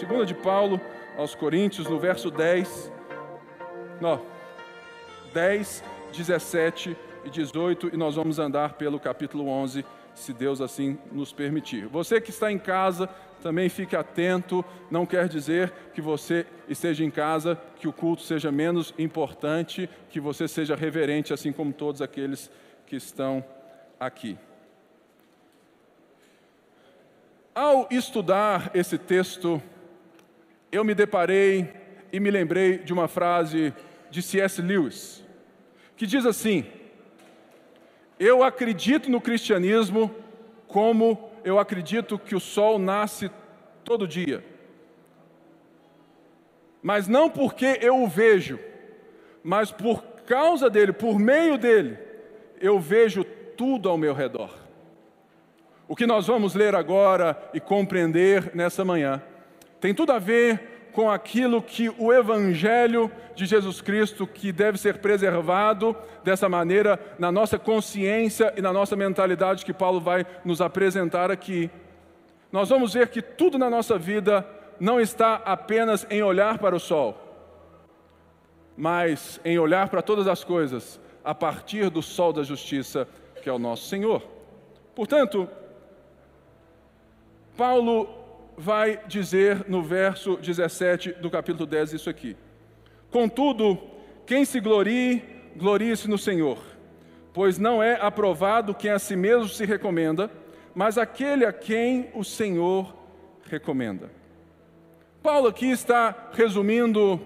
Segunda de Paulo aos Coríntios, no verso 10. Não, 10, 17 e 18, e nós vamos andar pelo capítulo 11, se Deus assim nos permitir. Você que está em casa, também fique atento, não quer dizer que você esteja em casa, que o culto seja menos importante, que você seja reverente, assim como todos aqueles que estão aqui. Ao estudar esse texto, eu me deparei e me lembrei de uma frase de C.S. Lewis, que diz assim: Eu acredito no cristianismo como eu acredito que o sol nasce todo dia. Mas não porque eu o vejo, mas por causa dele, por meio dele, eu vejo tudo ao meu redor. O que nós vamos ler agora e compreender nessa manhã tem tudo a ver com aquilo que o Evangelho de Jesus Cristo, que deve ser preservado dessa maneira na nossa consciência e na nossa mentalidade, que Paulo vai nos apresentar aqui. Nós vamos ver que tudo na nossa vida não está apenas em olhar para o sol, mas em olhar para todas as coisas a partir do sol da justiça, que é o nosso Senhor. Portanto, Paulo vai dizer no verso 17 do capítulo 10 isso aqui: Contudo, quem se glorie, glorie-se no Senhor, pois não é aprovado quem a si mesmo se recomenda, mas aquele a quem o Senhor recomenda. Paulo aqui está resumindo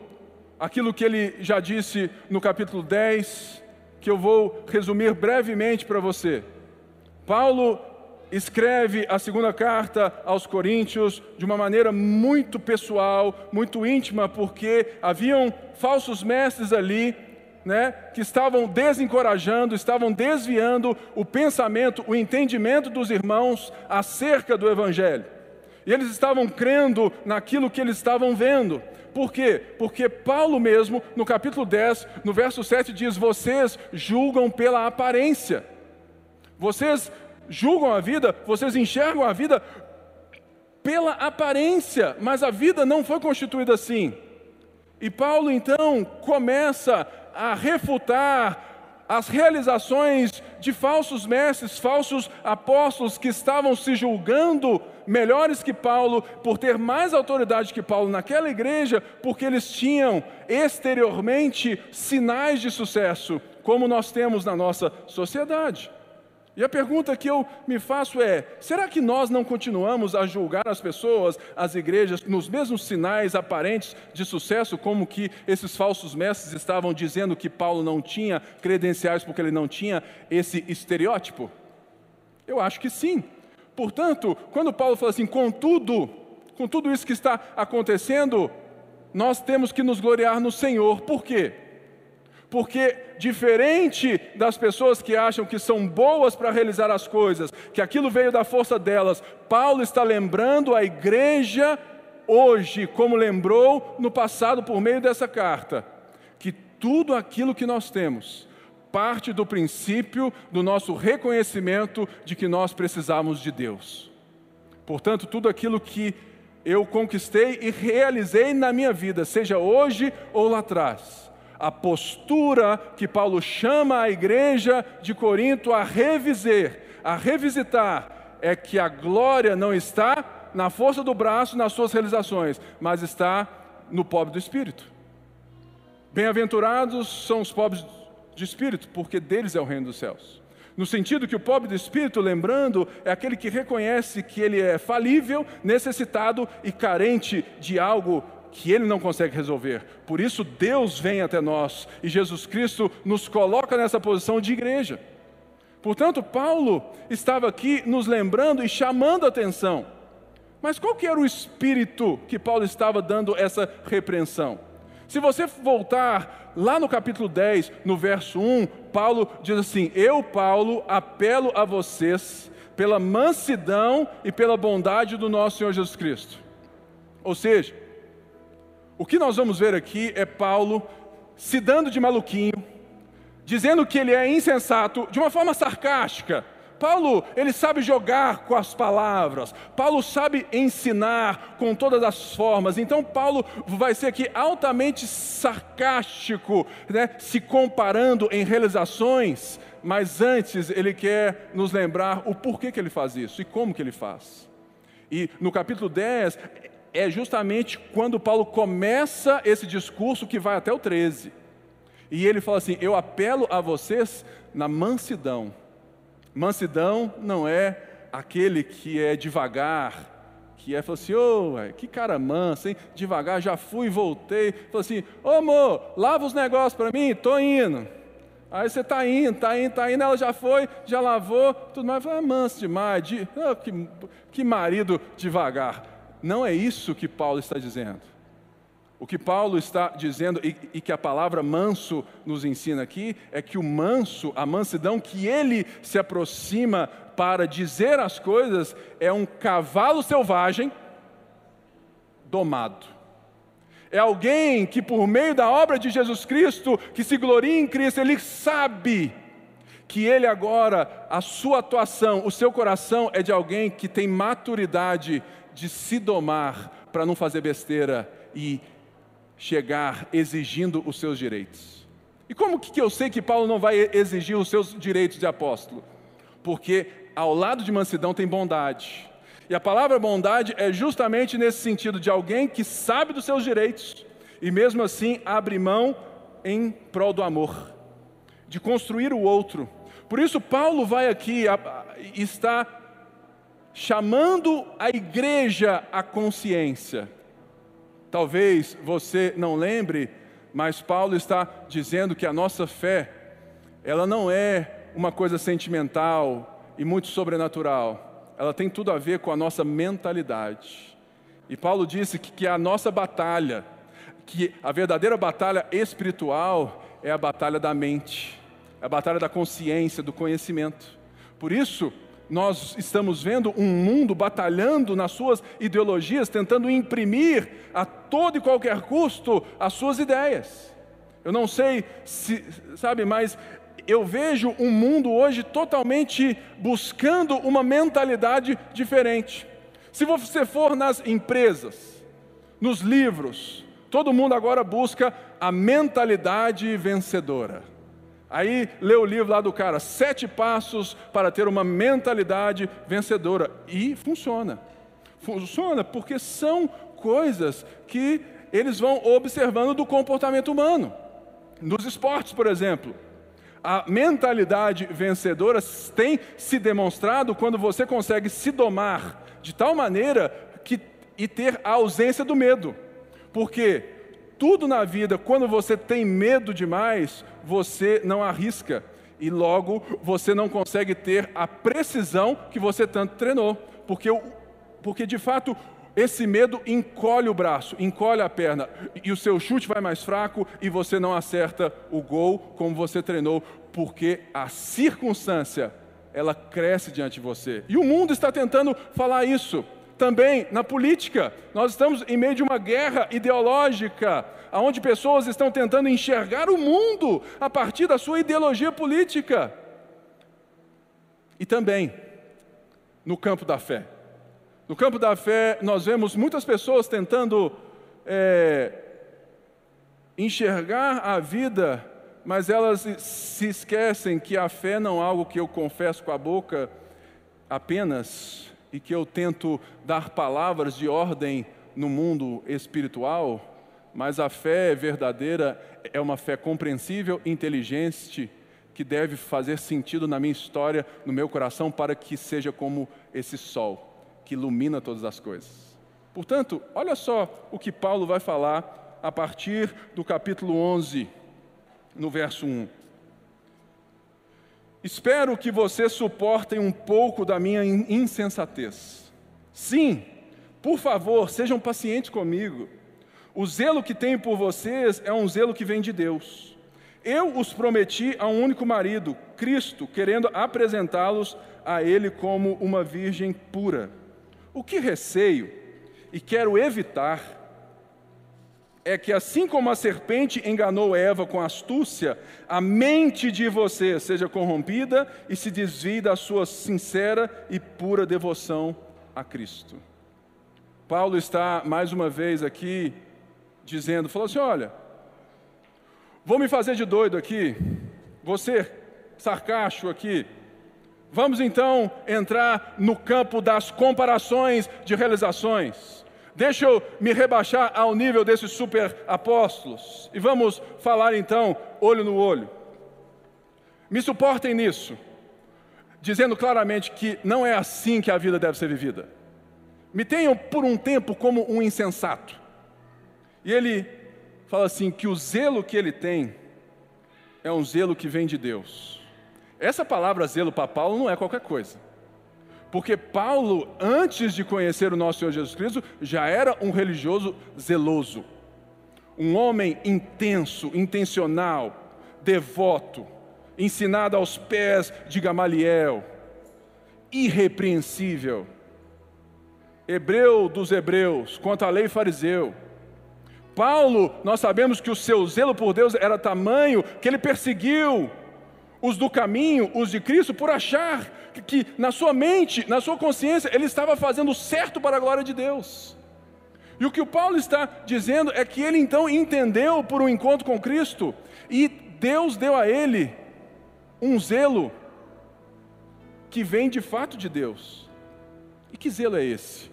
aquilo que ele já disse no capítulo 10, que eu vou resumir brevemente para você. Paulo escreve a segunda carta aos Coríntios de uma maneira muito pessoal, muito íntima, porque haviam falsos mestres ali, né, que estavam desencorajando, estavam desviando o pensamento, o entendimento dos irmãos acerca do Evangelho. E eles estavam crendo naquilo que eles estavam vendo. Por quê? Porque Paulo mesmo, no capítulo 10, no verso 7, diz: Vocês julgam pela aparência. Vocês julgam a vida, vocês enxergam a vida pela aparência, mas a vida não foi constituída assim. E Paulo então começa a refutar as realizações de falsos mestres, falsos apóstolos que estavam se julgando melhores que Paulo, por ter mais autoridade que Paulo naquela igreja, porque eles tinham exteriormente sinais de sucesso, como nós temos na nossa sociedade. E a pergunta que eu me faço é: será que nós não continuamos a julgar as pessoas, as igrejas, nos mesmos sinais aparentes de sucesso, como que esses falsos mestres estavam dizendo que Paulo não tinha credenciais porque ele não tinha esse estereótipo? Eu acho que sim. Portanto, quando Paulo fala assim, contudo, com tudo isso que está acontecendo, nós temos que nos gloriar no Senhor. Por quê? Porque diferente das pessoas que acham que são boas para realizar as coisas, que aquilo veio da força delas, Paulo está lembrando a igreja hoje, como lembrou no passado por meio dessa carta, que tudo aquilo que nós temos parte do princípio do nosso reconhecimento de que nós precisamos de Deus. Portanto, tudo aquilo que eu conquistei e realizei na minha vida, seja hoje ou lá atrás, a postura que Paulo chama a igreja de Corinto a reviser, a revisitar, é que a glória não está na força do braço, nas suas realizações, mas está no pobre do espírito. Bem-aventurados são os pobres de espírito, porque deles é o reino dos céus. No sentido que o pobre do espírito, lembrando, é aquele que reconhece que ele é falível, necessitado e carente de algo que ele não consegue resolver. Por isso, Deus vem até nós e Jesus Cristo nos coloca nessa posição de igreja. Portanto, Paulo estava aqui nos lembrando e chamando a atenção. Mas qual que era o espírito que Paulo estava dando essa repreensão? Se você voltar lá no capítulo 10, no verso 1, Paulo diz assim: Eu, Paulo, apelo a vocês pela mansidão e pela bondade do nosso Senhor Jesus Cristo. Ou seja, o que nós vamos ver aqui é Paulo se dando de maluquinho, dizendo que ele é insensato de uma forma sarcástica. Paulo, ele sabe jogar com as palavras. Paulo sabe ensinar com todas as formas. Então Paulo vai ser aqui altamente sarcástico, né, se comparando em realizações, mas antes ele quer nos lembrar o porquê que ele faz isso e como que ele faz. E no capítulo 10 é justamente quando Paulo começa esse discurso que vai até o 13. E ele fala assim: Eu apelo a vocês na mansidão. Mansidão não é aquele que é devagar, que é, falou assim, ô, oh, que cara manso, hein? Devagar, já fui, voltei. Falou assim, ô amor, lava os negócios para mim, tô indo. Aí você está indo, está indo, está indo, ela já foi, já lavou, tudo mais. Falei, ah, manso demais, de, oh, que, que marido devagar. Não é isso que Paulo está dizendo. O que Paulo está dizendo e, e, que a palavra manso nos ensina aqui é que o manso, a mansidão que ele se aproxima para dizer as coisas, é um cavalo selvagem domado. É alguém que, por meio da obra de Jesus Cristo, que se gloria em Cristo, ele sabe que ele agora, a sua atuação, o seu coração é de alguém que tem maturidade de se domar para não fazer besteira e chegar exigindo os seus direitos. E como que eu sei que Paulo não vai exigir os seus direitos de apóstolo? Porque ao lado de mansidão tem bondade. E a palavra bondade é justamente nesse sentido de alguém que sabe dos seus direitos e mesmo assim abre mão em prol do amor, de construir o outro. Por isso Paulo vai aqui e está chamando a igreja à consciência. Talvez você não lembre, mas Paulo está dizendo que a nossa fé, ela não é uma coisa sentimental e muito sobrenatural. Ela tem tudo a ver com a nossa mentalidade. E Paulo disse que, que a nossa batalha, que a verdadeira batalha espiritual é a batalha da mente, é a batalha da consciência, do conhecimento. Por isso, nós estamos vendo um mundo batalhando nas suas ideologias, tentando imprimir a todo e qualquer custo as suas ideias. Eu não sei se, sabe, mas eu vejo um mundo hoje totalmente buscando uma mentalidade diferente. Se você for nas empresas, nos livros, todo mundo agora busca a mentalidade vencedora. Aí lê o livro lá do cara, Sete Passos para ter uma mentalidade vencedora. E funciona. Funciona porque são coisas que eles vão observando do comportamento humano. Nos esportes, por exemplo, a mentalidade vencedora tem se demonstrado quando você consegue se domar de tal maneira que, e ter a ausência do medo. Porque tudo na vida, quando você tem medo demais, você não arrisca. E logo você não consegue ter a precisão que você tanto treinou, porque, porque de fato esse medo encolhe o braço, encolhe a perna. E o seu chute vai mais fraco e você não acerta o gol como você treinou, porque a circunstância ela cresce diante de você. E o mundo está tentando falar isso também na política. Nós estamos em meio de uma guerra ideológica, onde pessoas estão tentando enxergar o mundo a partir da sua ideologia política. E também no campo da fé. No campo da fé, nós vemos muitas pessoas tentando é, enxergar a vida, mas elas se esquecem que a fé não é algo que eu confesso com a boca apenas, e que eu tento dar palavras de ordem no mundo espiritual, mas a fé verdadeira é uma fé compreensível, inteligente, que deve fazer sentido na minha história, no meu coração, para que seja como esse sol que ilumina todas as coisas. Portanto, olha só o que Paulo vai falar a partir do capítulo 11, no verso 1. Espero que vocês suportem um pouco da minha insensatez. Sim, por favor, sejam pacientes comigo. O zelo que tenho por vocês é um zelo que vem de Deus. Eu os prometi a um único marido, Cristo, querendo apresentá-los a Ele como uma virgem pura. O que receio e quero evitar é que assim como a serpente enganou Eva com astúcia, a mente de você seja corrompida e se desvie da sua sincera e pura devoção a Cristo. Paulo está mais uma vez aqui dizendo, falou assim: olha, vou me fazer de doido aqui, você sarcástico aqui. Vamos então entrar no campo das comparações de realizações. Deixa eu me rebaixar ao nível desses super apóstolos e vamos falar então olho no olho. Me suportem nisso, dizendo claramente que não é assim que a vida deve ser vivida. Me tenham por um tempo como um insensato. E ele fala assim: que o zelo que ele tem é um zelo que vem de Deus. Essa palavra zelo para Paulo não é qualquer coisa. Porque Paulo, antes de conhecer o nosso Senhor Jesus Cristo, já era um religioso zeloso, um homem intenso, intencional, devoto, ensinado aos pés de Gamaliel, irrepreensível, hebreu dos hebreus, quanto à lei fariseu. Paulo, nós sabemos que o seu zelo por Deus era tamanho que ele perseguiu os do caminho, os de Cristo, por achar que, que na sua mente, na sua consciência, ele estava fazendo certo para a glória de Deus. E o que o Paulo está dizendo é que ele então entendeu por um encontro com Cristo e Deus deu a ele um zelo que vem de fato de Deus. E que zelo é esse?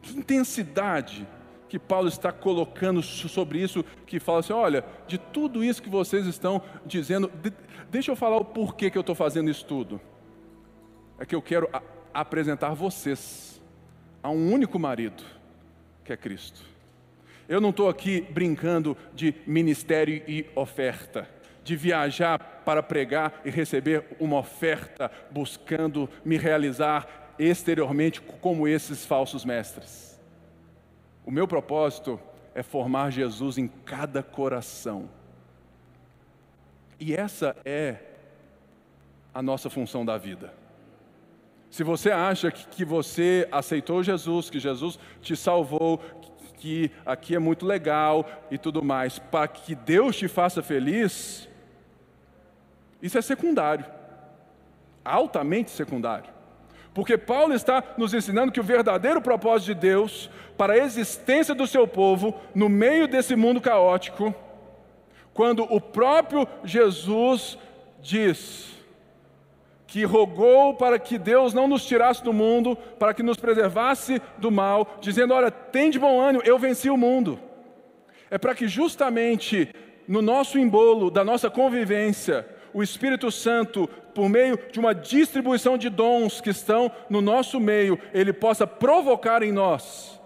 Que intensidade que Paulo está colocando sobre isso, que fala assim: olha, de tudo isso que vocês estão dizendo, deixa eu falar o porquê que eu estou fazendo isso tudo. É que eu quero apresentar vocês a um único marido, que é Cristo. Eu não estou aqui brincando de ministério e oferta, de viajar para pregar e receber uma oferta, buscando me realizar exteriormente como esses falsos mestres. O meu propósito é formar Jesus em cada coração. E essa é a nossa função da vida. Se você acha que, você aceitou Jesus, que Jesus te salvou, que aqui é muito legal e tudo mais, para que Deus te faça feliz, isso é secundário, altamente secundário. Porque Paulo está nos ensinando que o verdadeiro propósito de Deus para a existência do seu povo no meio desse mundo caótico, quando o próprio Jesus diz que rogou para que Deus não nos tirasse do mundo, para que nos preservasse do mal, dizendo: Olha, tem de bom ânimo, eu venci o mundo. É para que justamente no nosso embolo, da nossa convivência, o Espírito Santo, por meio de uma distribuição de dons que estão no nosso meio, ele possa provocar em nós,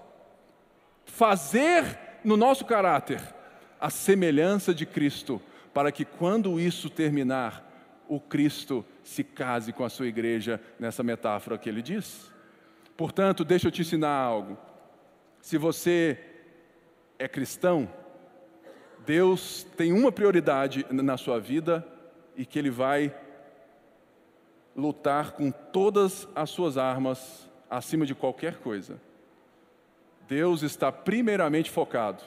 fazer no nosso caráter a semelhança de Cristo, para que quando isso terminar, o Cristo se case com a sua igreja, nessa metáfora que ele diz. Portanto, deixa eu te ensinar algo. Se você é cristão, Deus tem uma prioridade na sua vida e que ele vai lutar com todas as suas armas acima de qualquer coisa. Deus está primeiramente focado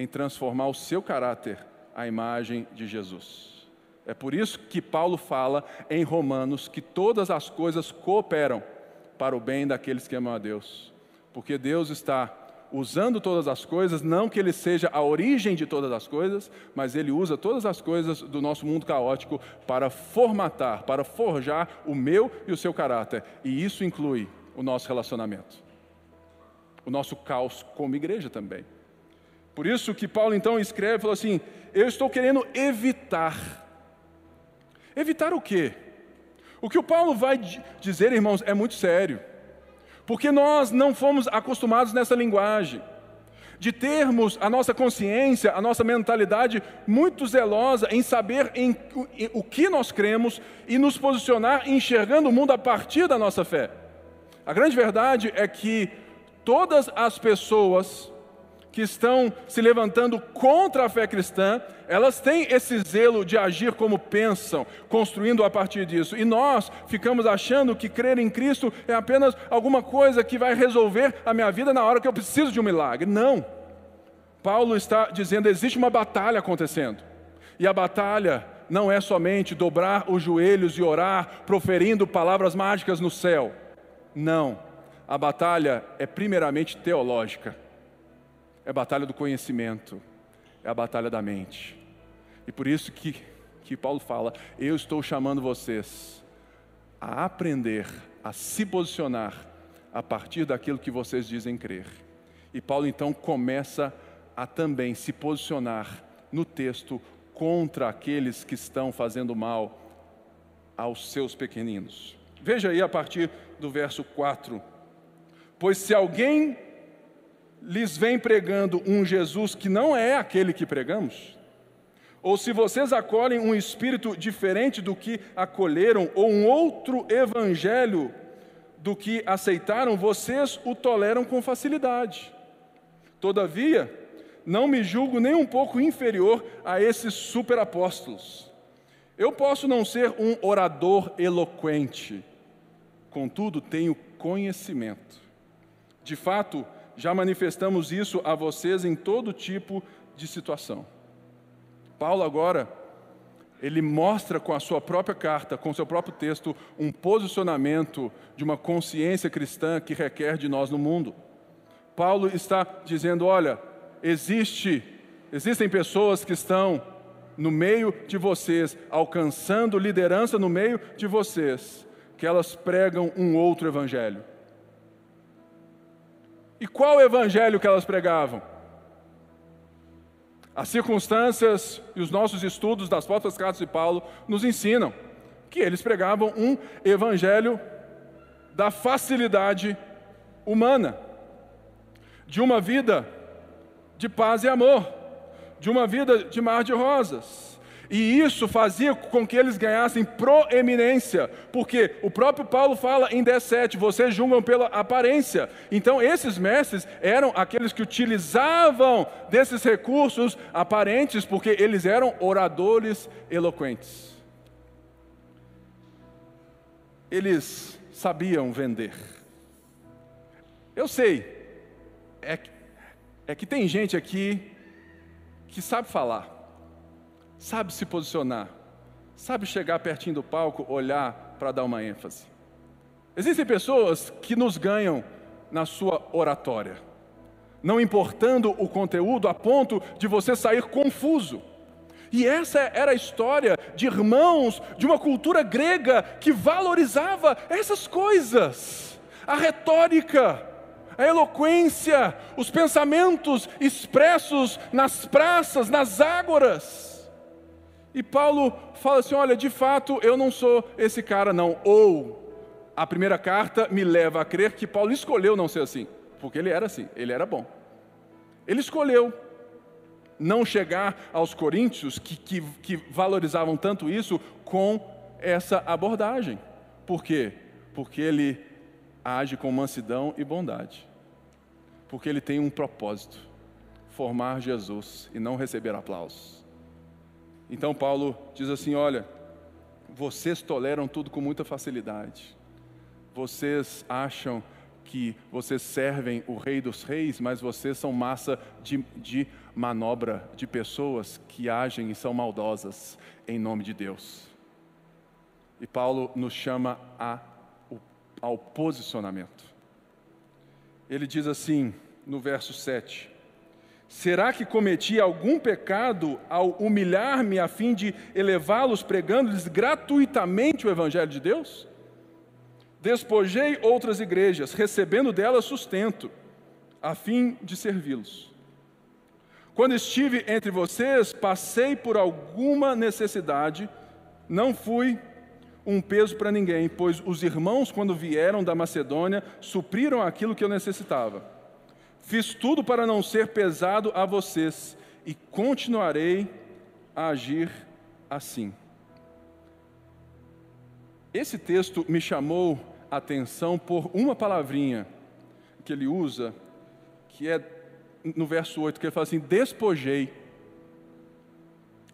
em transformar o seu caráter à imagem de Jesus. É por isso que Paulo fala em Romanos que todas as coisas cooperam para o bem daqueles que amam a Deus, porque Deus está usando todas as coisas, não que ele seja a origem de todas as coisas, mas ele usa todas as coisas do nosso mundo caótico para formatar, para forjar o meu e o seu caráter. E isso inclui o nosso relacionamento, o nosso caos como igreja também. Por isso que Paulo então escreve, falou assim: Eu estou querendo evitar. Evitar o quê? O que o Paulo vai dizer, irmãos, é muito sério porque nós não fomos acostumados nessa linguagem, de termos a nossa consciência, a nossa mentalidade muito zelosa em saber em, em, o que nós cremos e nos posicionar enxergando o mundo a partir da nossa fé. A grande verdade é que todas as pessoas que estão se levantando contra a fé cristã, elas têm esse zelo de agir como pensam, construindo a partir disso. E nós ficamos achando que crer em Cristo é apenas alguma coisa que vai resolver a minha vida na hora que eu preciso de um milagre. Não. Paulo está dizendo: existe uma batalha acontecendo. E a batalha não é somente dobrar os joelhos e orar, proferindo palavras mágicas no céu. Não. A batalha é primeiramente teológica. É a batalha do conhecimento. É a batalha da mente. E por isso que, que Paulo fala: Eu estou chamando vocês a aprender a se posicionar a partir daquilo que vocês dizem crer. E Paulo então começa a também se posicionar no texto contra aqueles que estão fazendo mal aos seus pequeninos. Veja aí a partir do verso 4. Pois se alguém lhes vem pregando um Jesus que não é aquele que pregamos, ou se vocês acolhem um espírito diferente do que acolheram, ou um outro evangelho do que aceitaram, vocês o toleram com facilidade. Todavia, não me julgo nem um pouco inferior a esses superapóstolos. Eu posso não ser um orador eloquente, contudo, tenho conhecimento. De fato, já manifestamos isso a vocês em todo tipo de situação. Paulo agora, ele mostra com a sua própria carta, com o seu próprio texto, um posicionamento de uma consciência cristã que requer de nós no mundo. Paulo está dizendo: olha, existe, existem pessoas que estão no meio de vocês, alcançando liderança no meio de vocês, que elas pregam um outro evangelho. E qual evangelho que elas pregavam? As circunstâncias e os nossos estudos das próprias cartas de Paulo nos ensinam que eles pregavam um evangelho da facilidade humana, de uma vida de paz e amor, de uma vida de mar de rosas. E isso fazia com que eles ganhassem proeminência, porque o próprio Paulo fala em 17: vocês julgam pela aparência. Então, esses mestres eram aqueles que utilizavam desses recursos aparentes, porque eles eram oradores eloquentes. Eles sabiam vender. Eu sei, é é que tem gente aqui que sabe falar, sabe se posicionar, sabe chegar pertinho do palco, olhar para dar uma ênfase. Existem pessoas que nos ganham na sua oratória, não importando o conteúdo a ponto de você sair confuso. E essa era a história de irmãos de uma cultura grega que valorizava essas coisas, a retórica, a eloquência, os pensamentos expressos nas praças, nas ágoras. E Paulo fala assim: olha, de fato eu não sou esse cara, não. Ou a primeira carta me leva a crer que Paulo escolheu não ser assim, porque ele era assim, ele era bom. Ele escolheu não chegar aos coríntios que, que, que valorizavam tanto isso com essa abordagem. Por quê? Porque ele age com mansidão e bondade porque ele tem um propósito: formar Jesus e não receber aplausos. Então Paulo diz assim: olha, vocês toleram tudo com muita facilidade. Vocês acham que vocês servem o Rei dos Reis, mas vocês são massa de, de manobra de pessoas que agem e são maldosas em nome de Deus. E Paulo nos chama a, ao posicionamento ele diz assim, no verso 7: Será que cometi algum pecado ao humilhar-me a fim de elevá-los, pregando-lhes gratuitamente o Evangelho de Deus? Despojei outras igrejas, recebendo delas sustento, a fim de servi-los. Quando estive entre vocês, passei por alguma necessidade, não fui um peso para ninguém, pois os irmãos, quando vieram da Macedônia, supriram aquilo que eu necessitava. Fiz tudo para não ser pesado a vocês e continuarei a agir assim. Esse texto me chamou a atenção por uma palavrinha que ele usa, que é no verso 8, que ele fala assim: despojei.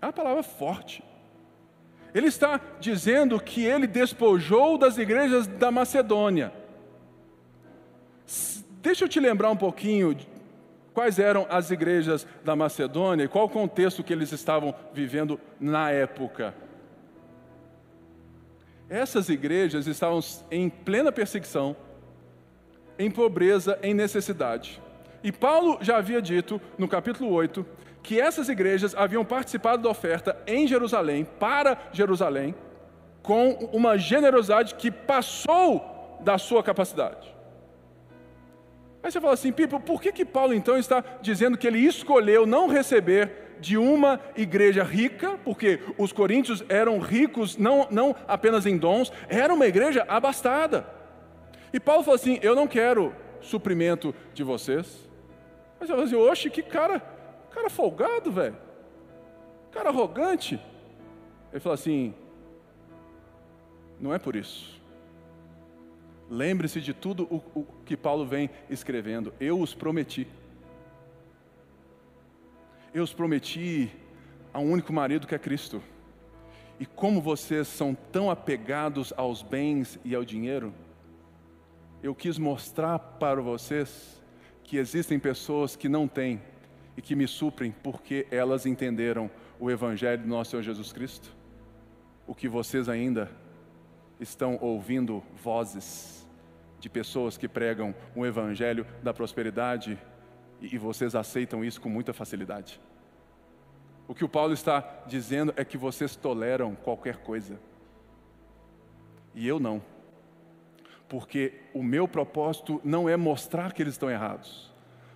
É uma palavra forte. Ele está dizendo que ele despojou das igrejas da Macedônia. Deixa eu te lembrar um pouquinho quais eram as igrejas da Macedônia e qual o contexto que eles estavam vivendo na época. Essas igrejas estavam em plena perseguição, em pobreza, em necessidade. E Paulo já havia dito no capítulo 8 que essas igrejas haviam participado da oferta em Jerusalém, para Jerusalém, com uma generosidade que passou da sua capacidade. Aí você fala assim, Pipo, por que, que Paulo então está dizendo que ele escolheu não receber de uma igreja rica, porque os coríntios eram ricos não, não apenas em dons, era uma igreja abastada. E Paulo falou assim: Eu não quero suprimento de vocês. Mas eu falei assim: Oxe, que cara, cara folgado, velho. Cara arrogante. Ele falou assim: Não é por isso. Lembre-se de tudo o, o que Paulo vem escrevendo. Eu os prometi. Eu os prometi a um único marido que é Cristo. E como vocês são tão apegados aos bens e ao dinheiro, eu quis mostrar para vocês que existem pessoas que não têm e que me suprem porque elas entenderam o Evangelho do nosso Senhor Jesus Cristo. O que vocês ainda estão ouvindo vozes de pessoas que pregam um Evangelho da prosperidade e vocês aceitam isso com muita facilidade. O que o Paulo está dizendo é que vocês toleram qualquer coisa. E eu não porque o meu propósito não é mostrar que eles estão errados,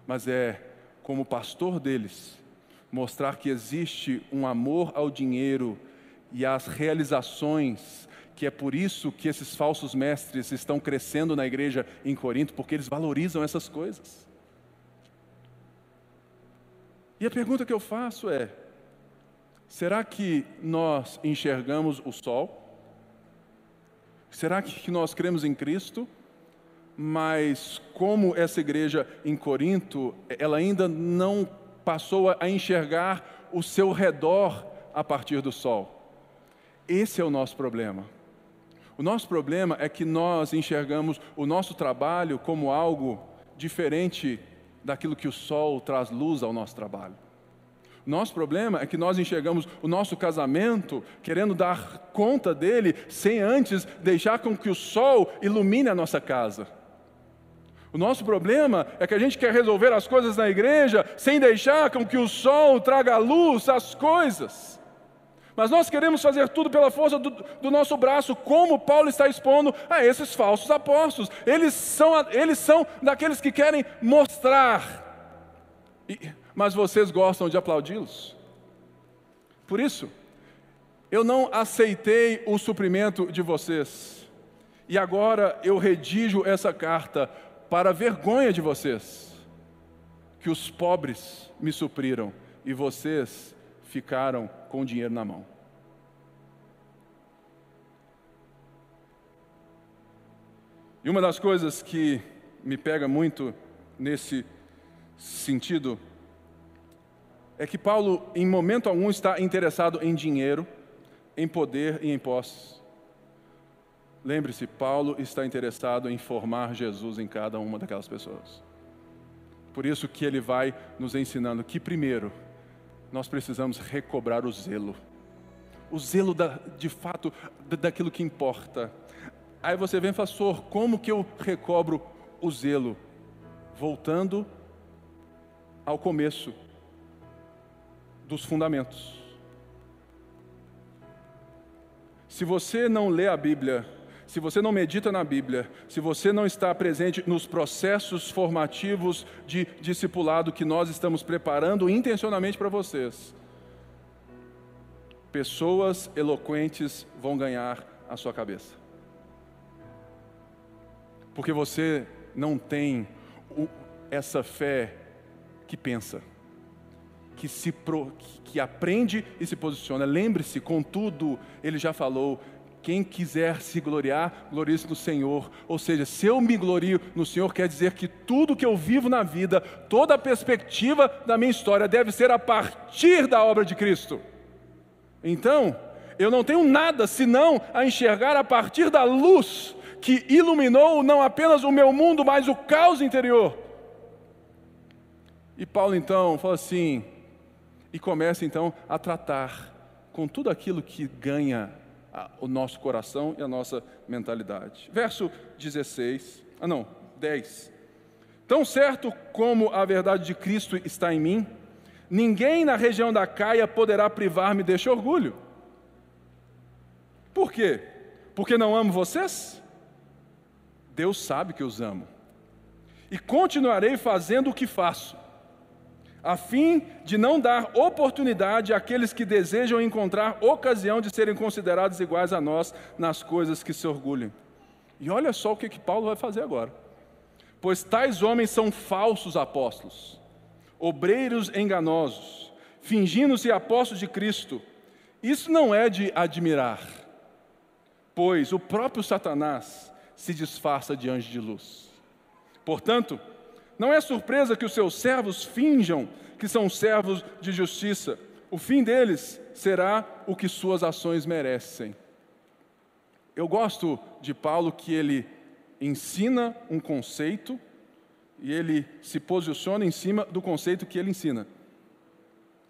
mas é, como pastor deles, mostrar que existe um amor ao dinheiro e às realizações, que é por isso que esses falsos mestres estão crescendo na igreja em Corinto, porque eles valorizam essas coisas. E a pergunta que eu faço é: será que nós enxergamos o sol? Será que nós cremos em Cristo? Mas como essa igreja em Corinto, ela ainda não passou a enxergar o seu redor a partir do sol. Esse é o nosso problema. O nosso problema é que nós enxergamos o nosso trabalho como algo diferente daquilo que o sol traz luz ao nosso trabalho. Nosso problema é que nós enxergamos o nosso casamento querendo dar conta dele sem antes deixar com que o sol ilumine a nossa casa. O nosso problema é que a gente quer resolver as coisas na igreja sem deixar com que o sol traga luz às coisas. Mas nós queremos fazer tudo pela força do, do, nosso braço, como Paulo está expondo a esses falsos apóstolos. Eles são, eles são daqueles que querem mostrar. E, mas vocês gostam de aplaudi-los. Por isso, eu não aceitei o suprimento de vocês, e agora eu redijo essa carta para vergonha de vocês, que os pobres me supriram e vocês ficaram com o dinheiro na mão. E uma das coisas que me pega muito nesse sentido é que Paulo, em momento algum, está interessado em dinheiro, em poder e em posses. Lembre-se, Paulo está interessado em formar Jesus em cada uma daquelas pessoas. Por isso que ele vai nos ensinando que, primeiro, nós precisamos recobrar o zelo. O zelo da, de fato daquilo que importa. Aí você vem, pastor, como que eu recobro o zelo? Voltando ao começo, dos fundamentos. Se você não lê a Bíblia, se você não medita na Bíblia, se você não está presente nos processos formativos de discipulado que nós estamos preparando intencionalmente para vocês, pessoas eloquentes vão ganhar a sua cabeça. Porque você não tem essa fé que pensa que, se pro, que aprende e se posiciona. Lembre-se, contudo, ele já falou: quem quiser se gloriar, glorie-se no Senhor. Ou seja, se eu me glorio no Senhor, quer dizer que tudo que eu vivo na vida, toda a perspectiva da minha história deve ser a partir da obra de Cristo. Então, eu não tenho nada senão a enxergar a partir da luz que iluminou não apenas o meu mundo, mas o caos interior. E Paulo então fala assim, e começa então a tratar com tudo aquilo que ganha o nosso coração e a nossa mentalidade. Verso 16, ah não, 10. Tão certo como a verdade de Cristo está em mim, ninguém na região da Caia poderá privar-me deste orgulho. Por quê? Porque não amo vocês? Deus sabe que os amo. E continuarei fazendo o que faço, a fim de não dar oportunidade àqueles que desejam encontrar ocasião de serem considerados iguais a nós nas coisas que se orgulhem. E olha só o que, que Paulo vai fazer agora. Pois tais homens são falsos apóstolos, obreiros enganosos, fingindo-se apóstolos de Cristo. Isso não é de admirar, pois o próprio Satanás se disfarça de anjo de luz. Portanto, não é surpresa que os seus servos finjam que são servos de justiça. O fim deles será o que suas ações merecem. Eu gosto de Paulo que ele ensina um conceito e ele se posiciona em cima do conceito que ele ensina.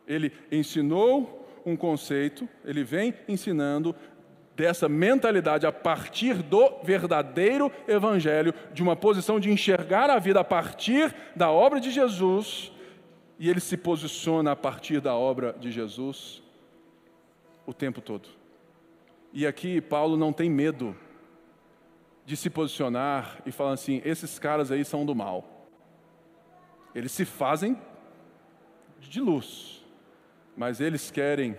Ele ensinou um conceito, ele vem ensinando dessa mentalidade a partir do verdadeiro evangelho, de uma posição de enxergar a vida a partir da obra de Jesus, e ele se posiciona a partir da obra de Jesus o tempo todo. E aqui Paulo não tem medo de se posicionar e falar assim: esses caras aí são do mal. Eles se fazem de luz, mas eles querem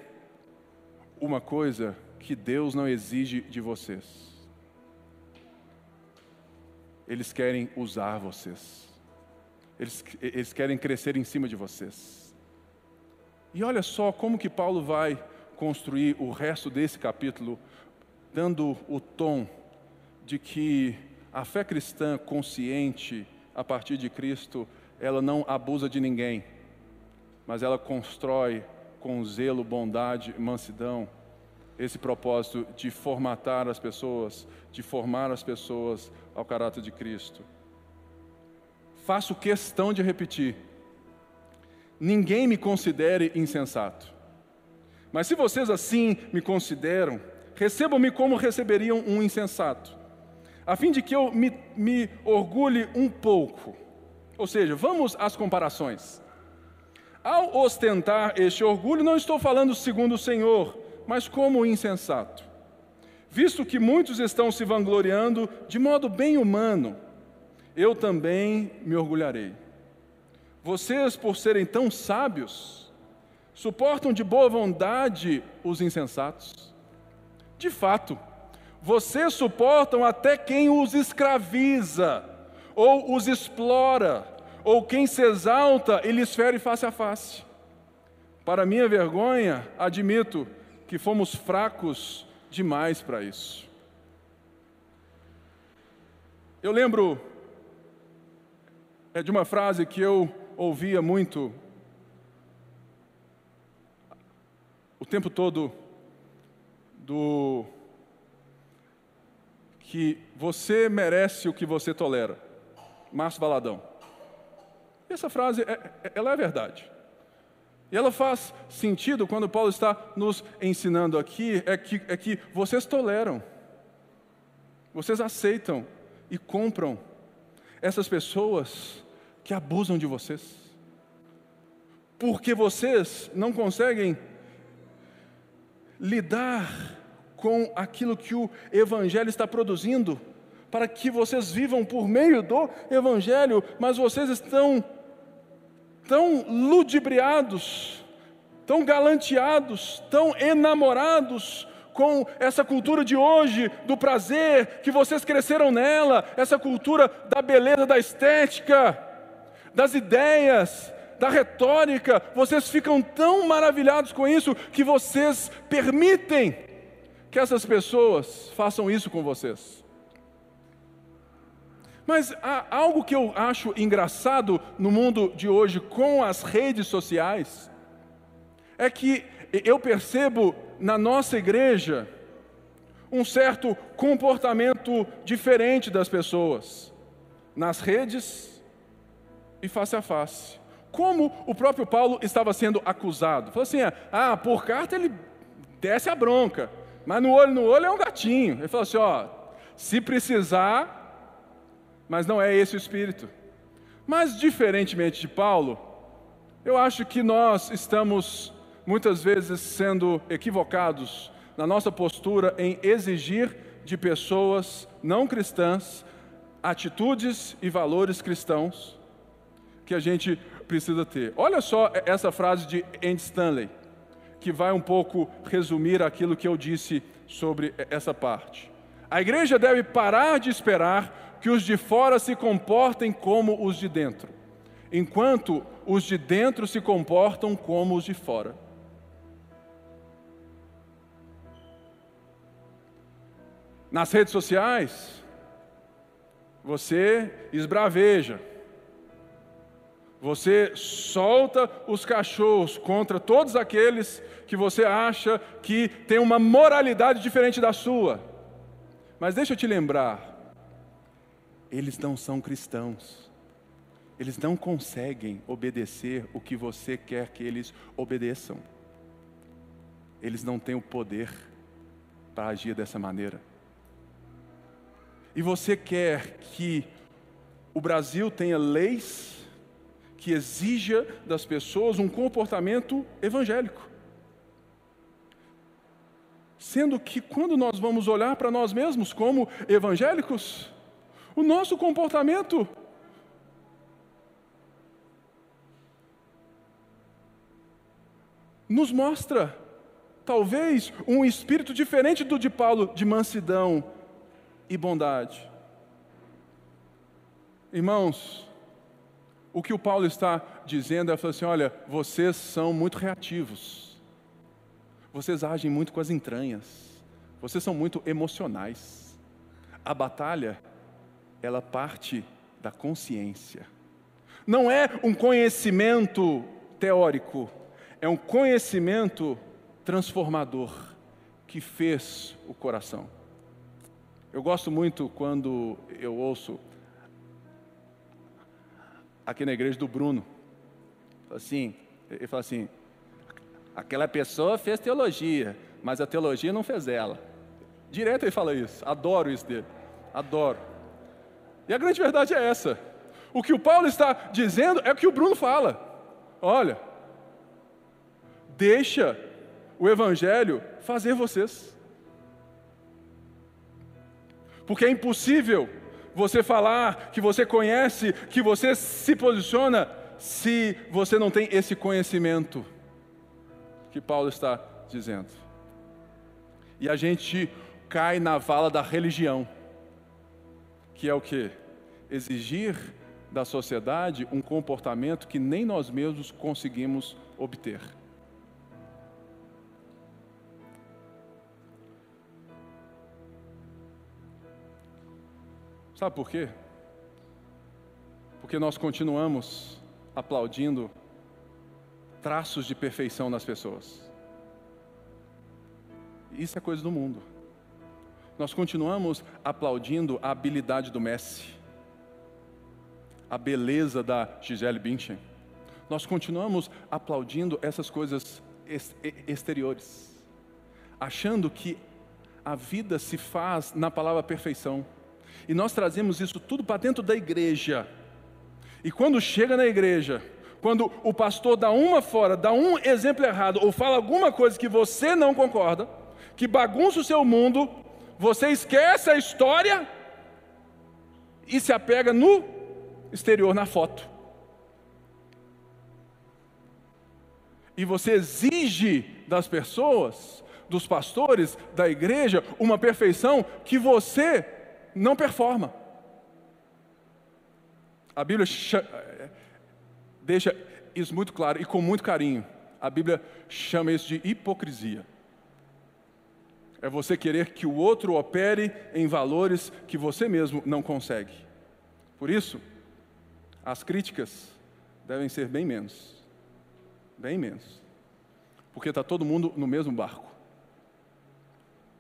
uma coisa que Deus não exige de vocês. Eles querem usar vocês. Eles, eles querem crescer em cima de vocês. E olha só como que Paulo vai construir o resto desse capítulo, dando o tom de que a fé cristã consciente a partir de Cristo, ela não abusa de ninguém, mas ela constrói com zelo, bondade, mansidão, esse propósito de formatar as pessoas, de formar as pessoas ao caráter de Cristo. Faço questão de repetir: ninguém me considere insensato. Mas se vocês assim me consideram, recebam-me como receberiam um insensato, a fim de que eu me, me orgulhe um pouco. Ou seja, vamos às comparações. Ao ostentar este orgulho, não estou falando segundo o Senhor, mas como insensato. Visto que muitos estão se vangloriando de modo bem humano, eu também me orgulharei. Vocês, por serem tão sábios, suportam de boa vontade os insensatos. De fato, vocês suportam até quem os escraviza, ou os explora, ou quem se exalta e lhes fere face a face. Para minha vergonha, admito que fomos fracos demais para isso. Eu lembro é de uma frase que eu ouvia muito o tempo todo do que você merece o que você tolera. Márcio Valadão. Essa frase, é, é ela é verdade. E ela faz sentido quando Paulo está nos ensinando aqui, é que, é que vocês toleram, vocês aceitam e compram essas pessoas que abusam de vocês, porque vocês não conseguem lidar com aquilo que o Evangelho está produzindo, para que vocês vivam por meio do Evangelho, mas vocês estão tão ludibriados, tão galanteados, tão enamorados com essa cultura de hoje, do prazer, que vocês cresceram nela, essa cultura da beleza, da estética, das ideias, da retórica, vocês ficam tão maravilhados com isso que vocês permitem que essas pessoas façam isso com vocês. Mas há algo que eu acho engraçado no mundo de hoje com as redes sociais, é que eu percebo na nossa igreja um certo comportamento diferente das pessoas, nas redes e face a face. como o próprio Paulo estava sendo acusado. Falou assim: ah, por carta ele desce a bronca, mas no olho no olho é um gatinho. Ele falou assim: ó, se precisar, mas não é esse o espírito. Mas, diferentemente de Paulo, eu acho que nós estamos muitas vezes sendo equivocados na nossa postura em exigir de pessoas não cristãs atitudes e valores cristãos que a gente precisa ter. Olha só essa frase de Andy Stanley, que vai um pouco resumir aquilo que eu disse sobre essa parte. A igreja deve parar de esperar que os de fora se comportem como os de dentro, enquanto os de dentro se comportam como os de fora. Nas redes sociais, você esbraveja, você solta os cachorros contra todos aqueles que você acha que tem uma moralidade diferente da sua. Mas deixa eu te lembrar, eles não são cristãos. Eles não conseguem obedecer o que você quer que eles obedeçam. Eles não têm o poder para agir dessa maneira. E você quer que o Brasil tenha leis que exija das pessoas um comportamento evangélico. Sendo que quando nós vamos olhar para nós mesmos como evangélicos, o nosso comportamento nos mostra talvez um espírito diferente do de Paulo, de mansidão e bondade. Irmãos, o que o Paulo está dizendo é assim: olha, vocês são muito reativos, vocês agem muito com as entranhas, vocês são muito emocionais. A batalha, ela parte da consciência. Não é um conhecimento teórico, é um conhecimento transformador que fez o coração. Eu gosto muito quando eu ouço aqui na igreja do Bruno. Assim, ele fala assim: aquela pessoa fez teologia, mas a teologia não fez ela. Direto ele fala isso. Adoro isso dele. Adoro. E a grande verdade é essa. O que o Paulo está dizendo é o que o Bruno fala. Olha, deixa o evangelho fazer vocês. Porque é impossível você falar que você conhece, que você se posiciona, se você não tem esse conhecimento que Paulo está dizendo. E a gente cai na vala da religião, que é o que? Exigir da sociedade um comportamento que nem nós mesmos conseguimos obter. Sabe por quê? Porque nós continuamos aplaudindo traços de perfeição nas pessoas. Isso é coisa do mundo. Nós continuamos aplaudindo a habilidade do Messi, a beleza da Gisele Bündchen. Nós continuamos aplaudindo essas coisas exteriores, achando que a vida se faz na palavra perfeição. E nós trazemos isso tudo para dentro da igreja. E quando chega na igreja, quando o pastor dá uma fora, dá um exemplo errado, ou fala alguma coisa que você não concorda, que bagunça o seu mundo, você esquece a história e se apega no exterior, na foto. E você exige das pessoas, dos pastores, da igreja, uma perfeição que você não performa. A Bíblia deixa isso muito claro e com muito carinho. A Bíblia chama isso de hipocrisia. É você querer que o outro opere em valores que você mesmo não consegue. Por isso, as críticas devem ser bem menos. Bem menos. Porque está todo mundo no mesmo barco.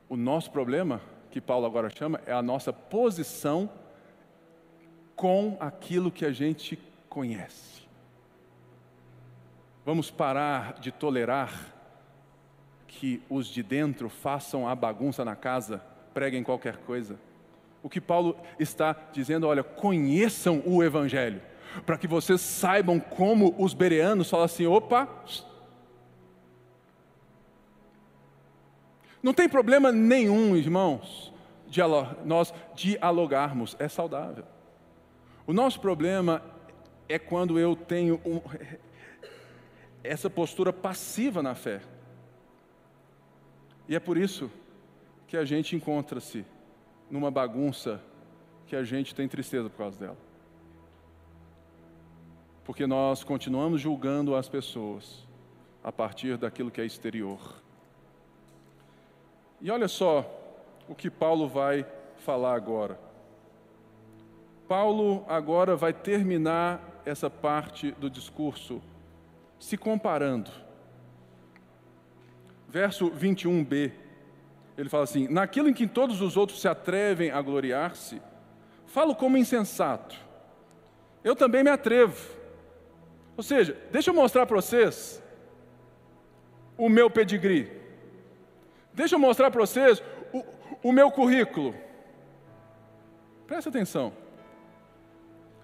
O nosso problema que Paulo agora chama, é a nossa posição com aquilo que a gente conhece. Vamos parar de tolerar que os de dentro façam a bagunça na casa, preguem qualquer coisa. O que Paulo está dizendo, olha, conheçam o Evangelho, para que vocês saibam como os bereanos falam assim: opa, não tem problema nenhum, irmãos, nós dialogarmos, é saudável. O nosso problema é quando eu tenho um, essa postura passiva na fé. E é por isso que a gente encontra-se numa bagunça que a gente tem tristeza por causa dela. Porque nós continuamos julgando as pessoas a partir daquilo que é exterior. E olha só o que Paulo vai falar agora. Paulo agora vai terminar essa parte do discurso se comparando. Verso 21b, ele fala assim: Naquilo em que todos os outros se atrevem a gloriar-se, falo como insensato. Eu também me atrevo. Ou seja, deixa eu mostrar para vocês o meu pedigree. Deixa eu mostrar para vocês o, o meu currículo. Presta atenção.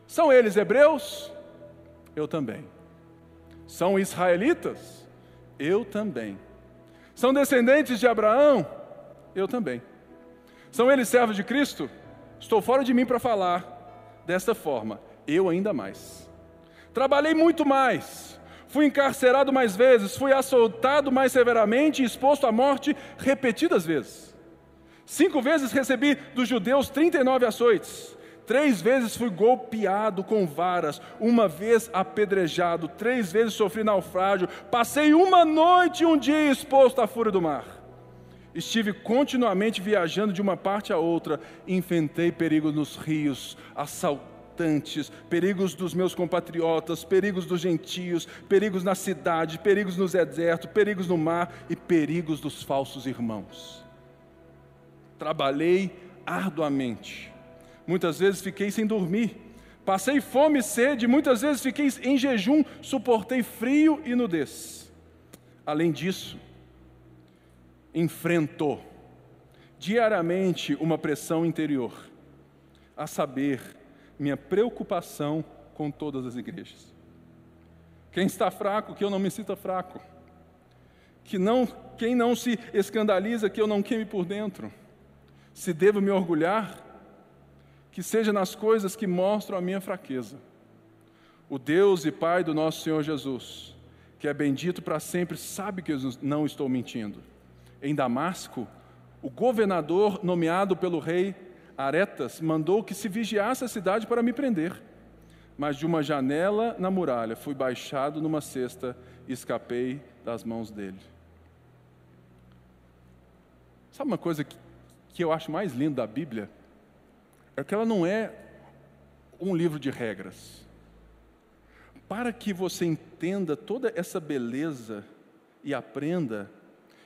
São eles hebreus? Eu também. São israelitas? Eu também. São descendentes de Abraão? Eu também. São eles servos de Cristo? Estou fora de mim para falar desta forma. Eu ainda mais. Trabalhei muito mais. Fui encarcerado mais vezes, fui assaltado mais severamente e exposto à morte repetidas vezes. Cinco vezes recebi dos judeus 39 açoites. Três vezes fui golpeado com varas, uma vez apedrejado, três vezes sofri naufrágio, passei uma noite e um dia exposto à fúria do mar. Estive continuamente viajando de uma parte a outra, enfrentei perigos nos rios, assaltantes, perigos dos meus compatriotas, perigos dos gentios, perigos na cidade, perigos nos desertos, perigos no mar e perigos dos falsos irmãos. Trabalhei arduamente muitas vezes fiquei sem dormir. Passei fome e sede, muitas vezes fiquei em jejum, suportei frio e nudez. Além disso, enfrentou diariamente uma pressão interior, a saber, minha preocupação com todas as igrejas. Quem está fraco, que eu não me sinta fraco. Que não, quem não se escandaliza, que eu não queime por dentro. Se devo me orgulhar, que seja nas coisas que mostram a minha fraqueza. O Deus e Pai do nosso Senhor Jesus, que é bendito para sempre, sabe que eu não estou mentindo. Em Damasco, o governador nomeado pelo rei Aretas mandou que se vigiasse a cidade para me prender. Mas de uma janela na muralha fui baixado numa cesta e escapei das mãos dele. Sabe uma coisa que, que eu acho mais linda da Bíblia? É que ela não é um livro de regras. Para que você entenda toda essa beleza e aprenda,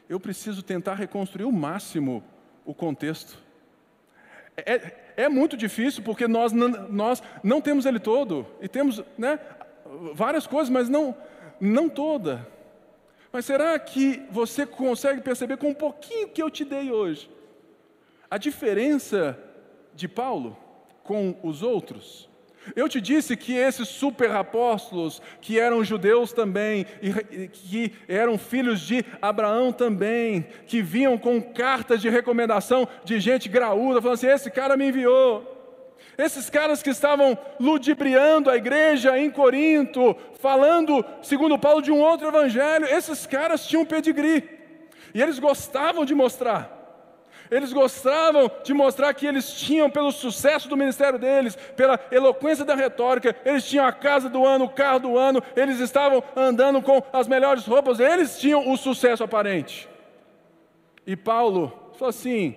eu preciso tentar reconstruir o máximo o contexto. É, é muito difícil porque nós não, nós não temos ele todo e temos né, várias coisas, mas não, não toda. Mas será que você consegue perceber com um pouquinho que eu te dei hoje a diferença de Paulo com os outros. Eu te disse que esses super apóstolos, que eram judeus também, que eram filhos de Abraão também, que vinham com cartas de recomendação de gente graúda, falando assim: esse cara me enviou. Esses caras que estavam ludibriando a igreja em Corinto, falando, segundo Paulo, de um outro evangelho, esses caras tinham pedigree, e eles gostavam de mostrar. Eles gostavam de mostrar que eles tinham, pelo sucesso do ministério deles, pela eloquência da retórica, eles tinham a casa do ano, o carro do ano, eles estavam andando com as melhores roupas, eles tinham o sucesso aparente. E Paulo falou assim: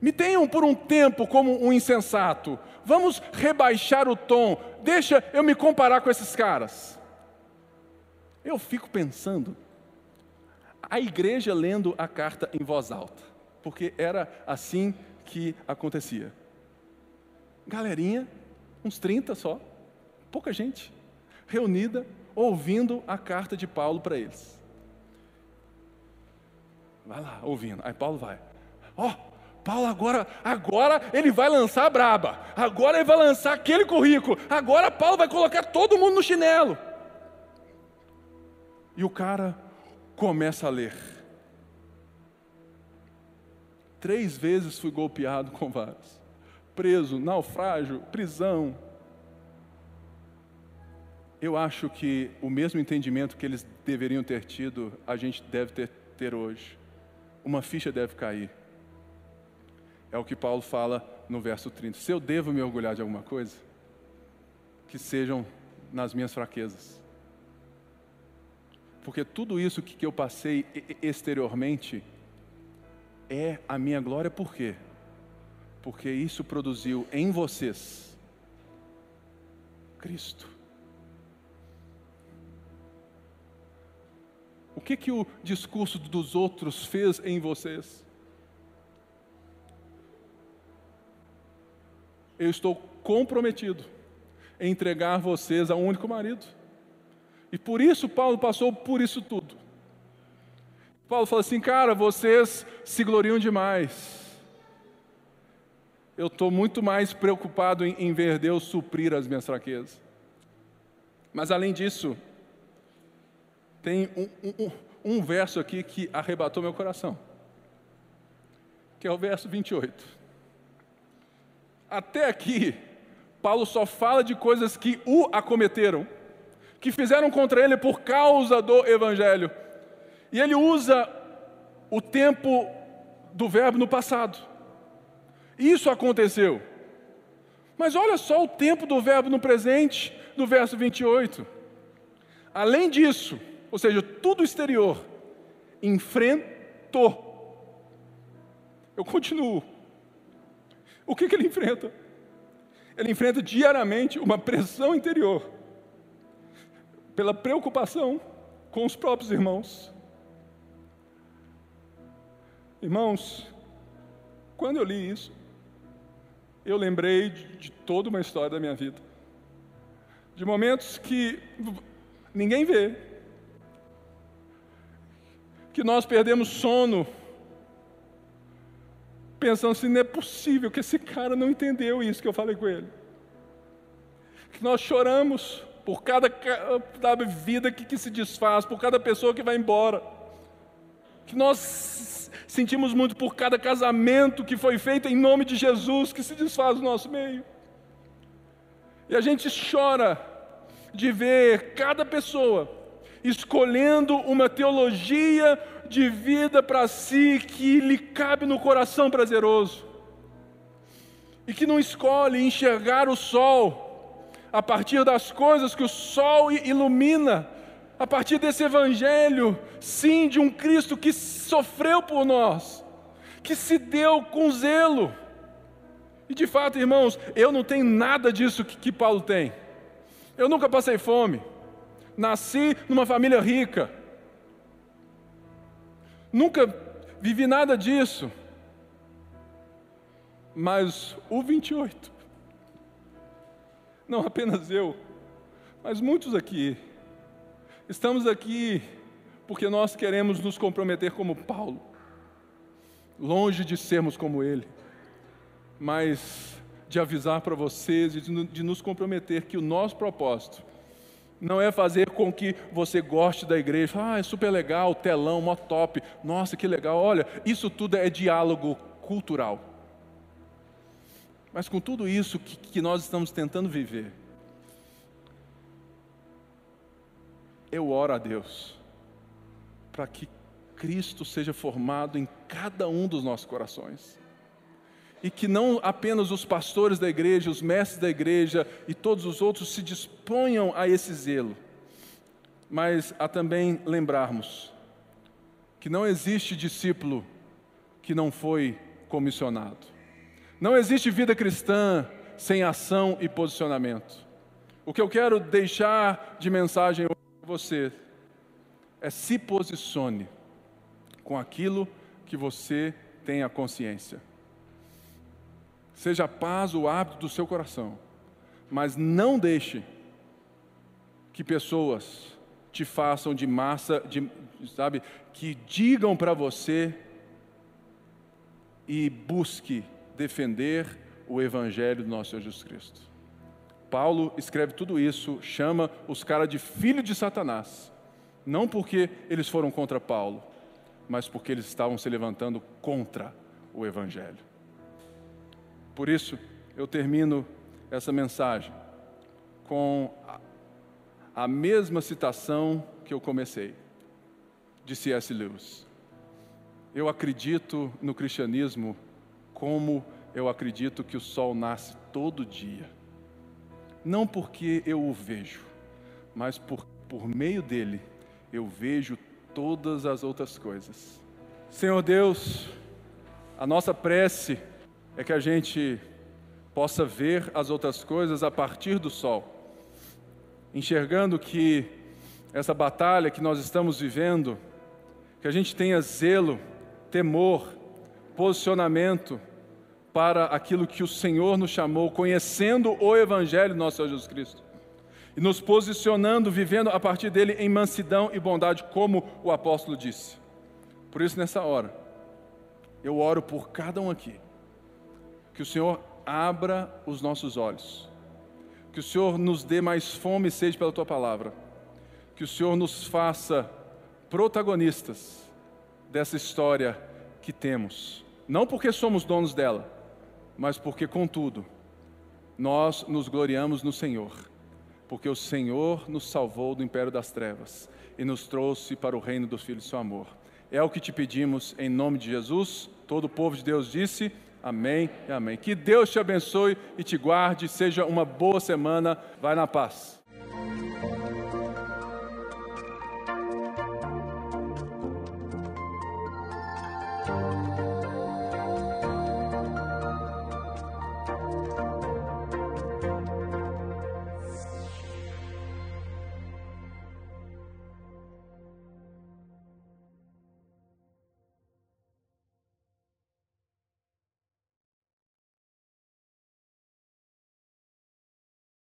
me tenham por um tempo como um insensato, vamos rebaixar o tom, deixa eu me comparar com esses caras. Eu fico pensando, a igreja lendo a carta em voz alta porque era assim que acontecia. Galerinha, uns 30 só, pouca gente, reunida, ouvindo a carta de Paulo para eles. Vai lá, ouvindo. Aí Paulo vai. Ó, oh, Paulo agora, agora ele vai lançar a braba. Agora ele vai lançar aquele currículo. Agora Paulo vai colocar todo mundo no chinelo. E o cara começa a ler. Três vezes fui golpeado com varas. Preso, naufrágio, prisão. Eu acho que o mesmo entendimento que eles deveriam ter tido, a gente deve ter, ter hoje. Uma ficha deve cair. É o que Paulo fala no verso 30. Se eu devo me orgulhar de alguma coisa, que sejam nas minhas fraquezas. Porque tudo isso que eu passei exteriormente é a minha glória, por quê? Porque isso produziu em vocês Cristo. O que, que o discurso dos outros fez em vocês? Eu estou comprometido em entregar vocês a um único marido. E por isso Paulo passou por isso tudo. Paulo falou assim, cara, vocês se gloriam demais. Eu estou muito mais preocupado em, em ver Deus suprir as minhas fraquezas. Mas além disso, tem um, um, um verso aqui que arrebatou meu coração, que é o verso 28. Até aqui, Paulo só fala de coisas que o acometeram, que fizeram contra ele por causa do Evangelho. E ele usa o tempo do verbo no passado. Isso aconteceu. Mas olha só o tempo do verbo no presente, no verso 28. Além disso, ou seja, tudo exterior, enfrentou. Eu continuo. O que, que ele enfrenta? Ele enfrenta diariamente uma pressão interior, pela preocupação com os próprios irmãos. Irmãos, quando eu li isso, eu lembrei de, de toda uma história da minha vida, de momentos que ninguém vê, que nós perdemos sono, pensando assim: não é possível que esse cara não entendeu isso que eu falei com ele. Que nós choramos por cada, vida que, que se desfaz, por cada pessoa que vai embora. Que nós sentimos muito por cada casamento que foi feito em nome de Jesus, que se desfaz no nosso meio. E a gente chora de ver cada pessoa escolhendo uma teologia de vida para si que lhe cabe no coração prazeroso, e que não escolhe enxergar o sol a partir das coisas que o sol ilumina, a partir desse evangelho, sim, de um Cristo que sofreu por nós, que se deu com zelo. E de fato, irmãos, eu não tenho nada disso que, que Paulo tem. Eu nunca passei fome nasci numa família rica. Nunca vivi nada disso. Mas o 28, não apenas eu, mas muitos aqui, estamos aqui porque nós queremos nos comprometer como Paulo, longe de sermos como ele, mas de avisar para vocês e de nos comprometer que o nosso propósito não é fazer com que você goste da igreja. Ah, é super legal, telão, mó top. Nossa, que legal. Olha, isso tudo é diálogo cultural. Mas com tudo isso que, que nós estamos tentando viver, eu oro a Deus para que Cristo seja formado em cada um dos nossos corações e que não apenas os pastores da igreja, os mestres da igreja e todos os outros se disponham a esse zelo, mas a também lembrarmos que não existe discípulo que não foi comissionado. Não existe vida cristã sem ação e posicionamento. O que eu quero deixar de mensagem você é se posicione com aquilo que você tem a consciência. Seja a paz o hábito do seu coração, mas não deixe que pessoas te façam de massa, de, sabe, que digam para você e busque defender o Evangelho do nosso Senhor Jesus Cristo. Paulo escreve tudo isso, chama os caras de filho de Satanás, não porque eles foram contra Paulo, mas porque eles estavam se levantando contra o Evangelho. Por isso, eu termino essa mensagem com a mesma citação que eu comecei, de C.S. Lewis. Eu acredito no cristianismo como eu acredito que o sol nasce todo dia. Não porque eu o vejo, mas por, por meio dele eu vejo todas as outras coisas. Senhor Deus, a nossa prece é que a gente possa ver as outras coisas a partir do sol, enxergando que essa batalha que nós estamos vivendo, que a gente tenha zelo, temor, posicionamento para aquilo que o Senhor nos chamou, conhecendo o Evangelho nosso Senhor Jesus Cristo e nos posicionando, vivendo a partir dele em mansidão e bondade, como o apóstolo disse. Por isso, nessa hora, eu oro por cada um aqui, que o Senhor abra os nossos olhos, que o Senhor nos dê mais fome e sede pela tua palavra, que o Senhor nos faça protagonistas dessa história que temos, não porque somos donos dela, mas porque, contudo, nós nos gloriamos no Senhor porque o Senhor nos salvou do império das trevas e nos trouxe para o reino dos filhos do seu amor. É o que te pedimos em nome de Jesus. Todo o povo de Deus disse: Amém e amém. Que Deus te abençoe e te guarde. Seja uma boa semana. Vai na paz.